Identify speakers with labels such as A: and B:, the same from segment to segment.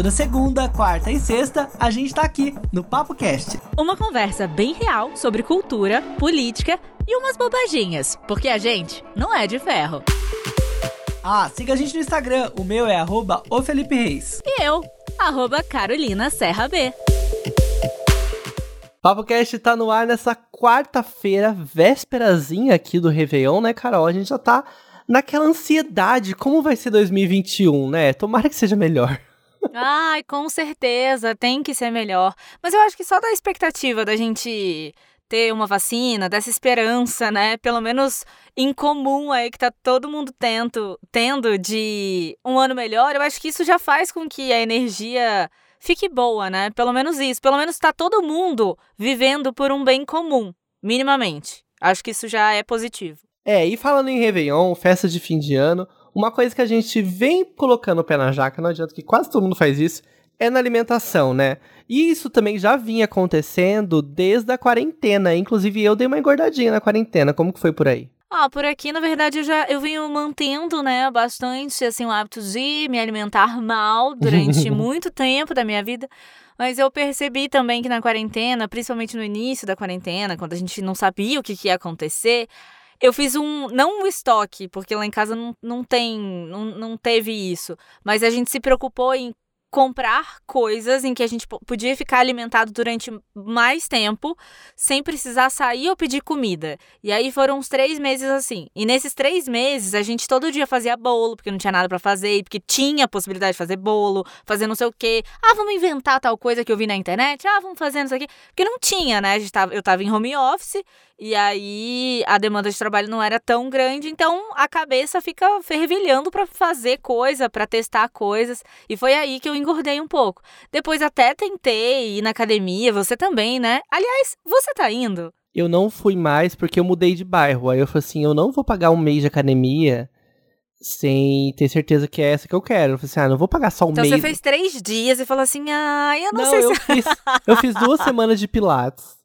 A: Toda segunda, quarta e sexta, a gente tá aqui no Papo Cast.
B: Uma conversa bem real sobre cultura, política e umas bobaginhas, porque a gente não é de ferro.
A: Ah, siga a gente no Instagram, o meu é arroba o Felipe Reis.
B: E eu, arroba Carolina Serra B.
C: Papo Cast tá no ar nessa quarta-feira, vésperazinha aqui do Réveillon, né, Carol? A gente já tá naquela ansiedade, como vai ser 2021, né? Tomara que seja melhor.
B: Ai, com certeza, tem que ser melhor. Mas eu acho que só da expectativa da gente ter uma vacina, dessa esperança, né? Pelo menos em comum aí que tá todo mundo tendo, tendo de um ano melhor, eu acho que isso já faz com que a energia fique boa, né? Pelo menos isso. Pelo menos tá todo mundo vivendo por um bem comum, minimamente. Acho que isso já é positivo.
C: É, e falando em Réveillon, festa de fim de ano, uma coisa que a gente vem colocando o pé na jaca, não adianta que quase todo mundo faz isso, é na alimentação, né? E isso também já vinha acontecendo desde a quarentena. Inclusive, eu dei uma engordadinha na quarentena. Como que foi por aí?
B: Ah, por aqui, na verdade, eu já eu venho mantendo, né, bastante assim o hábito de me alimentar mal durante muito tempo da minha vida. Mas eu percebi também que na quarentena, principalmente no início da quarentena, quando a gente não sabia o que, que ia acontecer, eu fiz um. Não um estoque, porque lá em casa não, não tem. Não, não teve isso. Mas a gente se preocupou em comprar coisas em que a gente podia ficar alimentado durante mais tempo sem precisar sair ou pedir comida. E aí foram uns três meses assim. E nesses três meses a gente todo dia fazia bolo, porque não tinha nada para fazer, porque tinha a possibilidade de fazer bolo, fazer não sei o quê. Ah, vamos inventar tal coisa que eu vi na internet. Ah, vamos fazer isso aqui. Porque não tinha, né? A gente tava, eu tava em home office e aí a demanda de trabalho não era tão grande, então a cabeça fica fervilhando para fazer coisa, para testar coisas. E foi aí que eu engordei um pouco. Depois até tentei ir na academia, você também, né? Aliás, você tá indo?
C: Eu não fui mais porque eu mudei de bairro. Aí eu falei assim, eu não vou pagar um mês de academia sem ter certeza que é essa que eu quero. Eu falei assim, ah, não vou pagar só um
B: então
C: mês.
B: Então você fez três dias e falou assim, ah, eu não,
C: não
B: sei
C: eu
B: se...
C: Fiz, eu fiz duas semanas de pilates.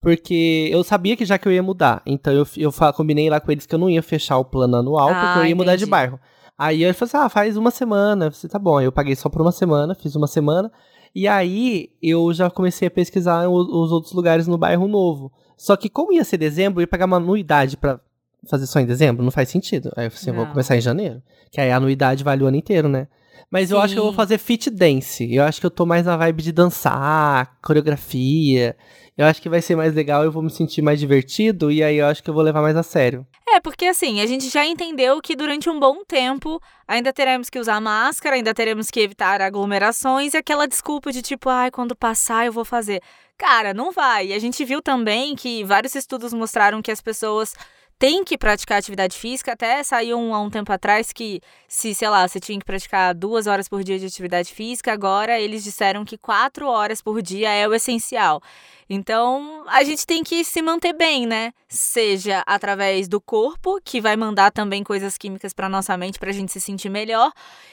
C: Porque eu sabia que já que eu ia mudar. Então eu, eu combinei lá com eles que eu não ia fechar o plano anual, ah, porque eu ia entendi. mudar de bairro. Aí eu falei assim: ah, faz uma semana. Você tá bom. Eu paguei só por uma semana, fiz uma semana. E aí eu já comecei a pesquisar os, os outros lugares no bairro novo. Só que como ia ser dezembro, eu ia pagar uma anuidade para fazer só em dezembro, não faz sentido. Aí eu falei assim, eu vou começar em janeiro. Que aí a anuidade vale o ano inteiro, né? Mas Sim. eu acho que eu vou fazer fit dance. Eu acho que eu tô mais na vibe de dançar, coreografia. Eu acho que vai ser mais legal, eu vou me sentir mais divertido e aí eu acho que eu vou levar mais a sério.
B: É, porque assim, a gente já entendeu que durante um bom tempo ainda teremos que usar máscara, ainda teremos que evitar aglomerações e aquela desculpa de tipo, ai, quando passar eu vou fazer. Cara, não vai. E a gente viu também que vários estudos mostraram que as pessoas tem que praticar atividade física. Até saiu um, há um tempo atrás que, se, sei lá, você tinha que praticar duas horas por dia de atividade física, agora eles disseram que quatro horas por dia é o essencial. Então, a gente tem que se manter bem, né? Seja através do corpo, que vai mandar também coisas químicas para nossa mente para a gente se sentir melhor,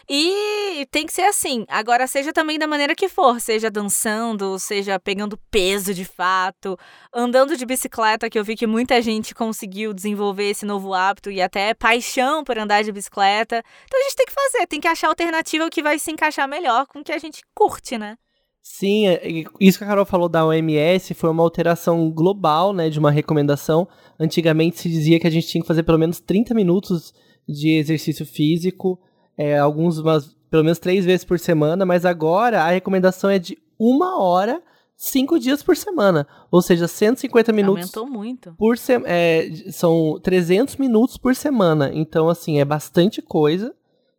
B: e tem que ser assim. Agora, seja também da maneira que for, seja dançando, seja pegando peso de fato, andando de bicicleta, que eu vi que muita gente conseguiu desenvolver esse novo hábito e até paixão por andar de bicicleta. Então, a gente tem que fazer, tem que achar alternativa que vai se encaixar melhor com o que a gente curte, né?
C: Sim, é, isso que a Carol falou da OMS foi uma alteração global, né, de uma recomendação. Antigamente se dizia que a gente tinha que fazer pelo menos 30 minutos de exercício físico, é, alguns, umas, pelo menos três vezes por semana, mas agora a recomendação é de uma hora, cinco dias por semana. Ou seja, 150 minutos.
B: Aumentou muito.
C: Por se, é, são 300 minutos por semana. Então, assim, é bastante coisa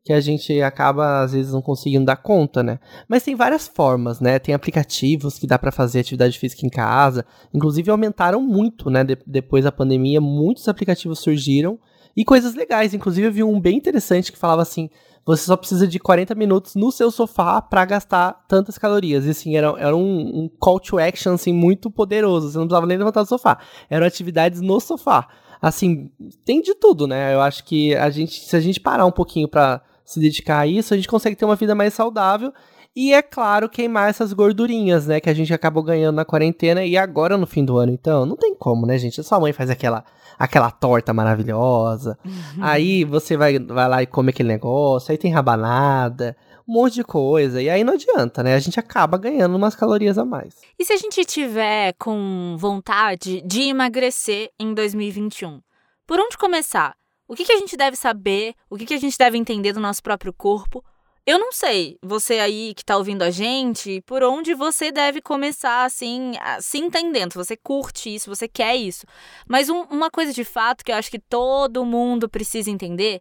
C: que a gente acaba às vezes não conseguindo dar conta, né? Mas tem várias formas, né? Tem aplicativos que dá para fazer atividade física em casa, inclusive aumentaram muito, né? De depois da pandemia, muitos aplicativos surgiram e coisas legais. Inclusive eu vi um bem interessante que falava assim: você só precisa de 40 minutos no seu sofá para gastar tantas calorias. E assim, era, era um, um, call to action assim, muito poderoso. Você não precisava nem levantar do sofá. Eram atividades no sofá. Assim, tem de tudo, né? Eu acho que a gente, se a gente parar um pouquinho para se dedicar a isso, a gente consegue ter uma vida mais saudável. E é claro, queimar essas gordurinhas, né? Que a gente acabou ganhando na quarentena e agora no fim do ano. Então, não tem como, né, gente? A sua mãe faz aquela, aquela torta maravilhosa. Uhum. Aí você vai, vai lá e come aquele negócio. Aí tem rabanada. um monte de coisa. E aí não adianta, né? A gente acaba ganhando umas calorias a mais.
B: E se a gente tiver com vontade de emagrecer em 2021? Por onde começar? O que, que a gente deve saber? O que, que a gente deve entender do nosso próprio corpo? Eu não sei, você aí que tá ouvindo a gente, por onde você deve começar, assim, se entendendo. Se você curte isso, você quer isso. Mas um, uma coisa de fato que eu acho que todo mundo precisa entender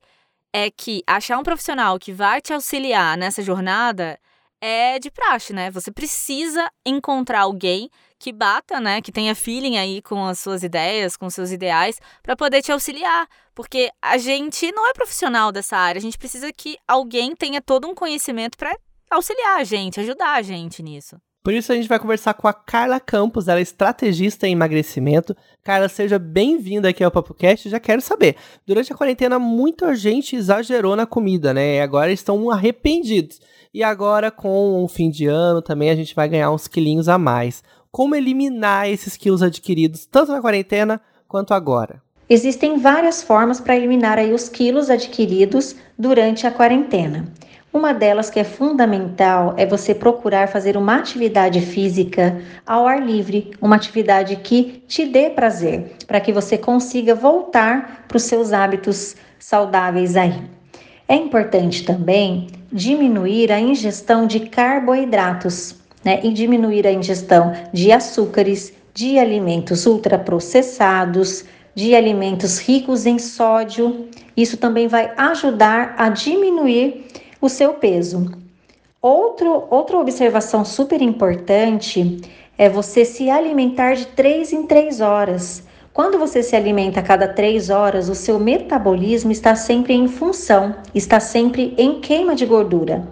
B: é que achar um profissional que vai te auxiliar nessa jornada é de praxe, né? Você precisa encontrar alguém que bata, né, que tenha feeling aí com as suas ideias, com os seus ideais, para poder te auxiliar, porque a gente não é profissional dessa área, a gente precisa que alguém tenha todo um conhecimento para auxiliar a gente, ajudar a gente nisso.
C: Por isso a gente vai conversar com a Carla Campos, ela é estrategista em emagrecimento. Carla, seja bem-vinda aqui ao PapoCast. Já quero saber, durante a quarentena muita gente exagerou na comida, né? E agora estão arrependidos. E agora com o fim de ano também a gente vai ganhar uns quilinhos a mais como eliminar esses quilos adquiridos, tanto na quarentena quanto agora?
D: Existem várias formas para eliminar aí os quilos adquiridos durante a quarentena. Uma delas que é fundamental é você procurar fazer uma atividade física ao ar livre, uma atividade que te dê prazer, para que você consiga voltar para os seus hábitos saudáveis aí. É importante também diminuir a ingestão de carboidratos né, e diminuir a ingestão de açúcares, de alimentos ultraprocessados, de alimentos ricos em sódio. Isso também vai ajudar a diminuir o seu peso. Outro, outra observação super importante é você se alimentar de 3 em 3 horas. Quando você se alimenta a cada 3 horas, o seu metabolismo está sempre em função, está sempre em queima de gordura.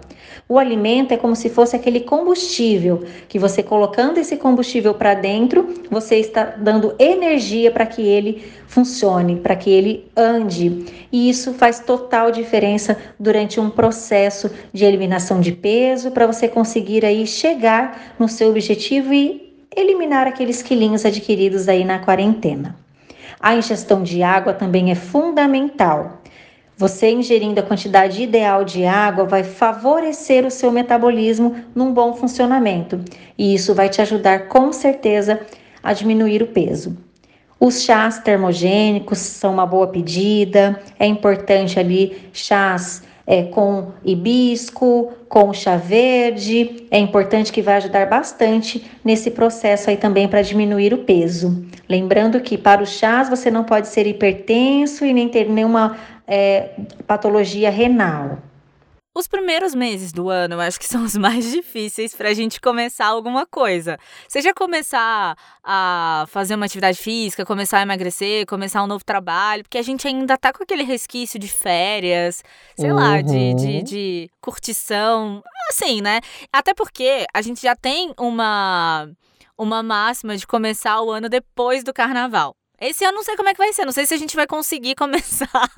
D: O alimento é como se fosse aquele combustível que você colocando esse combustível para dentro, você está dando energia para que ele funcione, para que ele ande. E isso faz total diferença durante um processo de eliminação de peso para você conseguir aí chegar no seu objetivo e eliminar aqueles quilinhos adquiridos aí na quarentena. A ingestão de água também é fundamental. Você ingerindo a quantidade ideal de água vai favorecer o seu metabolismo num bom funcionamento e isso vai te ajudar com certeza a diminuir o peso. Os chás termogênicos são uma boa pedida, é importante ali chás é, com hibisco, com chá verde, é importante que vai ajudar bastante nesse processo aí também para diminuir o peso. Lembrando que para os chás você não pode ser hipertenso e nem ter nenhuma é, patologia renal.
B: Os primeiros meses do ano eu acho que são os mais difíceis para a gente começar alguma coisa. Seja começar a fazer uma atividade física, começar a emagrecer, começar um novo trabalho, porque a gente ainda tá com aquele resquício de férias, sei uhum. lá, de, de, uhum. de curtição, assim, né? Até porque a gente já tem uma, uma máxima de começar o ano depois do carnaval. Esse ano não sei como é que vai ser. Não sei se a gente vai conseguir começar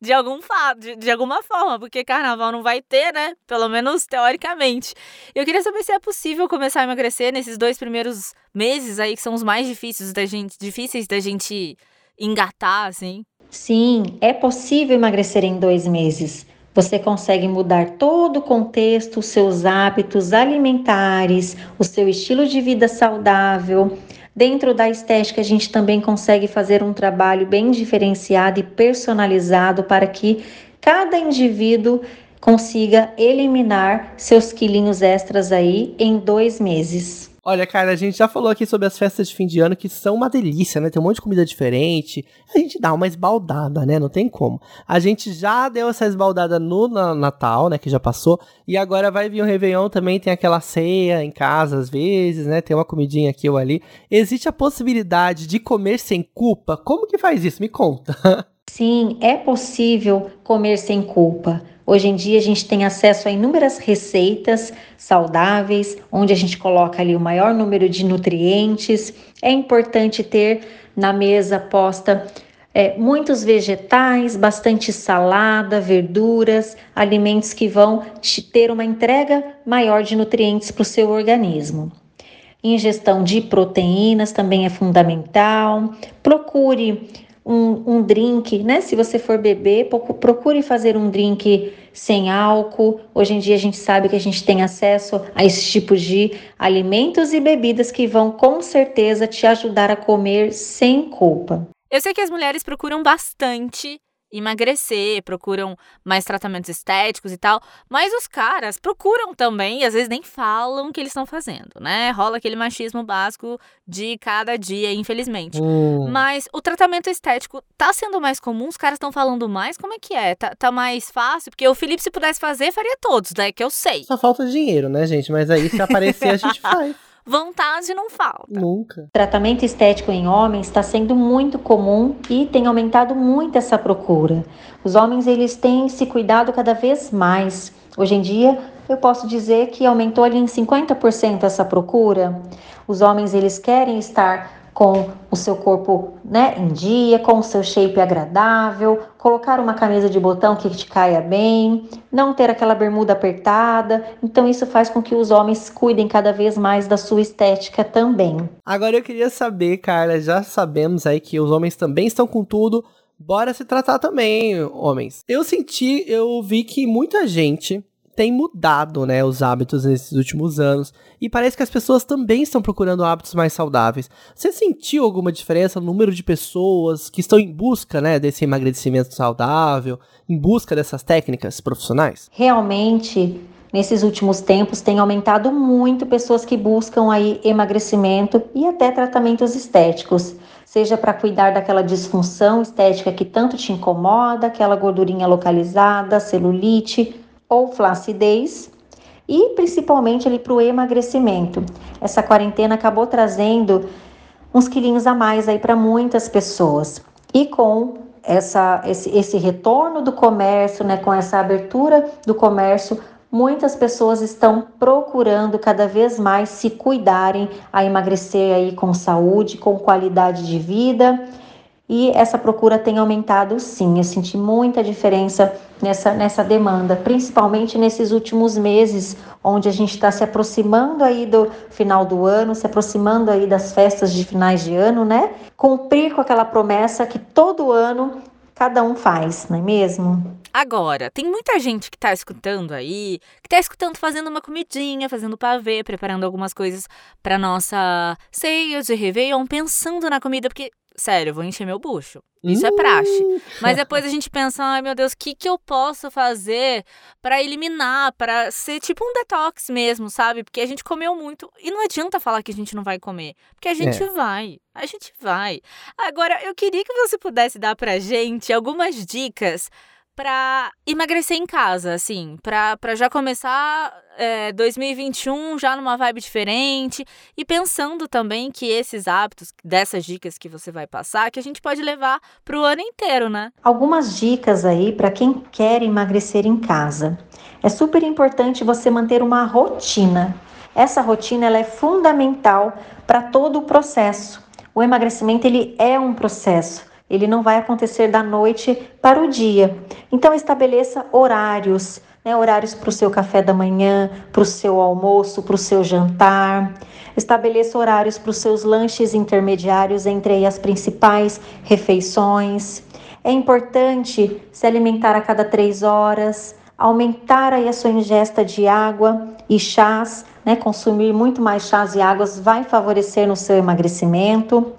B: de algum fato, de, de, alguma forma, porque carnaval não vai ter, né? Pelo menos teoricamente. Eu queria saber se é possível começar a emagrecer nesses dois primeiros meses aí, que são os mais difíceis da gente, difíceis da gente engatar, assim.
D: Sim, é possível emagrecer em dois meses. Você consegue mudar todo o contexto, os seus hábitos alimentares, o seu estilo de vida saudável Dentro da estética, a gente também consegue fazer um trabalho bem diferenciado e personalizado para que cada indivíduo consiga eliminar seus quilinhos extras aí em dois meses.
C: Olha, cara, a gente já falou aqui sobre as festas de fim de ano que são uma delícia, né? Tem um monte de comida diferente. A gente dá uma esbaldada, né? Não tem como. A gente já deu essa esbaldada no Natal, né? Que já passou. E agora vai vir o Réveillon também. Tem aquela ceia em casa às vezes, né? Tem uma comidinha aqui ou ali. Existe a possibilidade de comer sem culpa? Como que faz isso? Me conta.
D: Sim, é possível comer sem culpa. Hoje em dia a gente tem acesso a inúmeras receitas saudáveis, onde a gente coloca ali o maior número de nutrientes. É importante ter na mesa posta é, muitos vegetais, bastante salada, verduras, alimentos que vão te ter uma entrega maior de nutrientes para o seu organismo. Ingestão de proteínas também é fundamental. Procure um, um drink, né? Se você for beber, procure fazer um drink sem álcool. Hoje em dia a gente sabe que a gente tem acesso a esse tipo de alimentos e bebidas que vão com certeza te ajudar a comer sem culpa.
B: Eu sei que as mulheres procuram bastante emagrecer, procuram mais tratamentos estéticos e tal, mas os caras procuram também e às vezes nem falam o que eles estão fazendo, né? Rola aquele machismo básico de cada dia, infelizmente.
C: Hum.
B: Mas o tratamento estético tá sendo mais comum, os caras estão falando mais, como é que é? Tá, tá, mais fácil? Porque o Felipe, se pudesse fazer, faria todos, né? Que eu sei.
C: Só falta dinheiro, né, gente? Mas aí se aparecer, a gente faz.
B: Vontade não falta.
C: Nunca.
D: Tratamento estético em homens está sendo muito comum e tem aumentado muito essa procura. Os homens eles têm se cuidado cada vez mais. Hoje em dia, eu posso dizer que aumentou ali em 50% essa procura. Os homens eles querem estar com o seu corpo né, em dia, com o seu shape agradável, colocar uma camisa de botão que te caia bem, não ter aquela bermuda apertada. Então, isso faz com que os homens cuidem cada vez mais da sua estética também.
C: Agora eu queria saber, Carla, já sabemos aí que os homens também estão com tudo. Bora se tratar também, homens. Eu senti, eu vi que muita gente tem mudado, né, os hábitos nesses últimos anos e parece que as pessoas também estão procurando hábitos mais saudáveis. Você sentiu alguma diferença no número de pessoas que estão em busca, né, desse emagrecimento saudável, em busca dessas técnicas profissionais?
D: Realmente, nesses últimos tempos tem aumentado muito pessoas que buscam aí emagrecimento e até tratamentos estéticos, seja para cuidar daquela disfunção estética que tanto te incomoda, aquela gordurinha localizada, celulite ou flacidez e principalmente ali para o emagrecimento. Essa quarentena acabou trazendo uns quilinhos a mais aí para muitas pessoas. E com essa, esse, esse retorno do comércio, né, com essa abertura do comércio, muitas pessoas estão procurando cada vez mais se cuidarem, a emagrecer aí com saúde, com qualidade de vida e essa procura tem aumentado sim. Eu senti muita diferença nessa, nessa demanda, principalmente nesses últimos meses, onde a gente está se aproximando aí do final do ano, se aproximando aí das festas de finais de ano, né? Cumprir com aquela promessa que todo ano cada um faz, não é mesmo?
B: Agora, tem muita gente que tá escutando aí, que tá escutando fazendo uma comidinha, fazendo pavê, preparando algumas coisas para nossa ceia de Réveillon, pensando na comida, porque Sério, eu vou encher meu bucho. Isso é praxe. Mas depois a gente pensa, ai meu Deus, o que, que eu posso fazer para eliminar, para ser tipo um detox mesmo, sabe? Porque a gente comeu muito. E não adianta falar que a gente não vai comer. Porque a gente é. vai. A gente vai. Agora, eu queria que você pudesse dar pra gente algumas dicas para emagrecer em casa, assim, para já começar é, 2021 já numa vibe diferente e pensando também que esses hábitos, dessas dicas que você vai passar, que a gente pode levar para o ano inteiro, né?
D: Algumas dicas aí para quem quer emagrecer em casa. É super importante você manter uma rotina. Essa rotina ela é fundamental para todo o processo. O emagrecimento ele é um processo. Ele não vai acontecer da noite para o dia. Então estabeleça horários, né, horários para o seu café da manhã, para o seu almoço, para o seu jantar. Estabeleça horários para os seus lanches intermediários entre as principais refeições. É importante se alimentar a cada três horas, aumentar aí a sua ingesta de água e chás, né? Consumir muito mais chás e águas vai favorecer no seu emagrecimento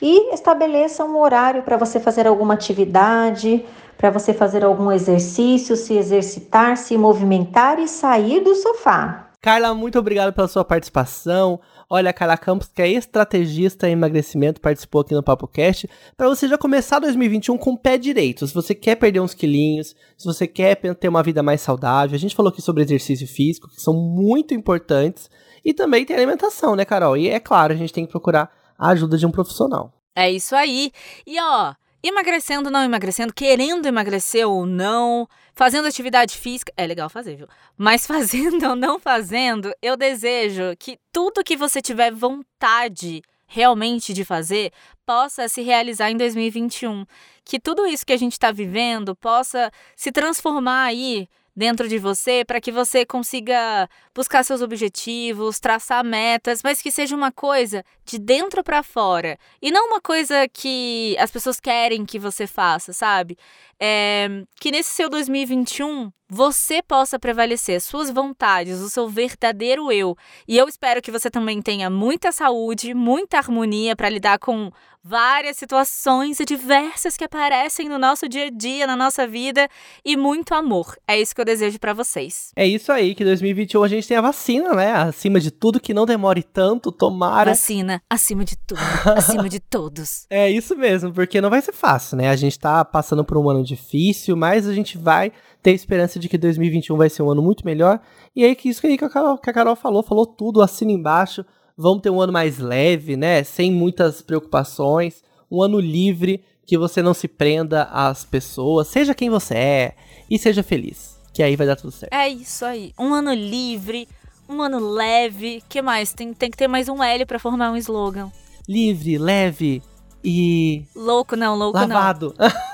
D: e estabeleça um horário para você fazer alguma atividade, para você fazer algum exercício, se exercitar, se movimentar e sair do sofá.
C: Carla, muito obrigado pela sua participação. Olha, Carla Campos, que é estrategista em emagrecimento, participou aqui no Papo Cast, para você já começar 2021 com o pé direito. Se você quer perder uns quilinhos, se você quer ter uma vida mais saudável, a gente falou aqui sobre exercício físico, que são muito importantes, e também tem alimentação, né, Carol? E é claro, a gente tem que procurar a ajuda de um profissional.
B: É isso aí. E ó, emagrecendo, não emagrecendo, querendo emagrecer ou não, fazendo atividade física, é legal fazer, viu? Mas fazendo ou não fazendo, eu desejo que tudo que você tiver vontade realmente de fazer possa se realizar em 2021. Que tudo isso que a gente está vivendo possa se transformar aí dentro de você para que você consiga buscar seus objetivos, traçar metas, mas que seja uma coisa de dentro para fora e não uma coisa que as pessoas querem que você faça, sabe? É, que nesse seu 2021 você possa prevalecer suas vontades, o seu verdadeiro eu. E eu espero que você também tenha muita saúde, muita harmonia para lidar com várias situações diversas que aparecem no nosso dia a dia, na nossa vida e muito amor. É isso que eu desejo para vocês.
C: É isso aí, que 2021 a gente tem a vacina, né? Acima de tudo, que não demore tanto, tomara.
B: Vacina, acima de tudo, acima de todos.
C: É isso mesmo, porque não vai ser fácil, né? A gente tá passando por um ano difícil, mas a gente vai ter esperança de que 2021 vai ser um ano muito melhor. E aí, que isso que a Carol, que a Carol falou, falou tudo, assina embaixo. Vamos ter um ano mais leve, né? Sem muitas preocupações. Um ano livre, que você não se prenda às pessoas. Seja quem você é e seja feliz. Que aí vai dar tudo certo.
B: É isso aí. Um ano livre, um ano leve. que mais? Tem, tem que ter mais um L para formar um slogan.
C: Livre, leve e.
B: Louco, não, louco
C: lavado.
B: não.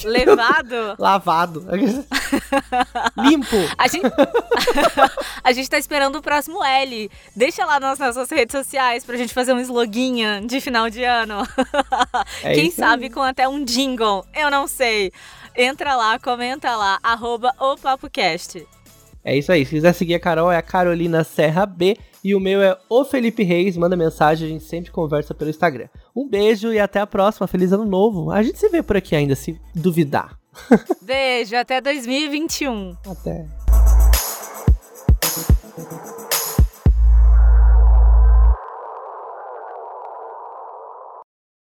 B: Levado?
C: Lavado. Limpo.
B: A gente... a gente tá esperando o próximo L. Deixa lá nas nossas redes sociais pra gente fazer um sloguinha de final de ano. É Quem sabe aí. com até um jingle. Eu não sei. Entra lá, comenta lá, arroba o PapoCast.
C: É isso aí. Se quiser seguir a Carol, é a Carolina Serra B. E o meu é o Felipe Reis. Manda mensagem, a gente sempre conversa pelo Instagram. Um beijo e até a próxima. Feliz ano novo. A gente se vê por aqui ainda, se duvidar.
B: Beijo, até 2021.
C: Até.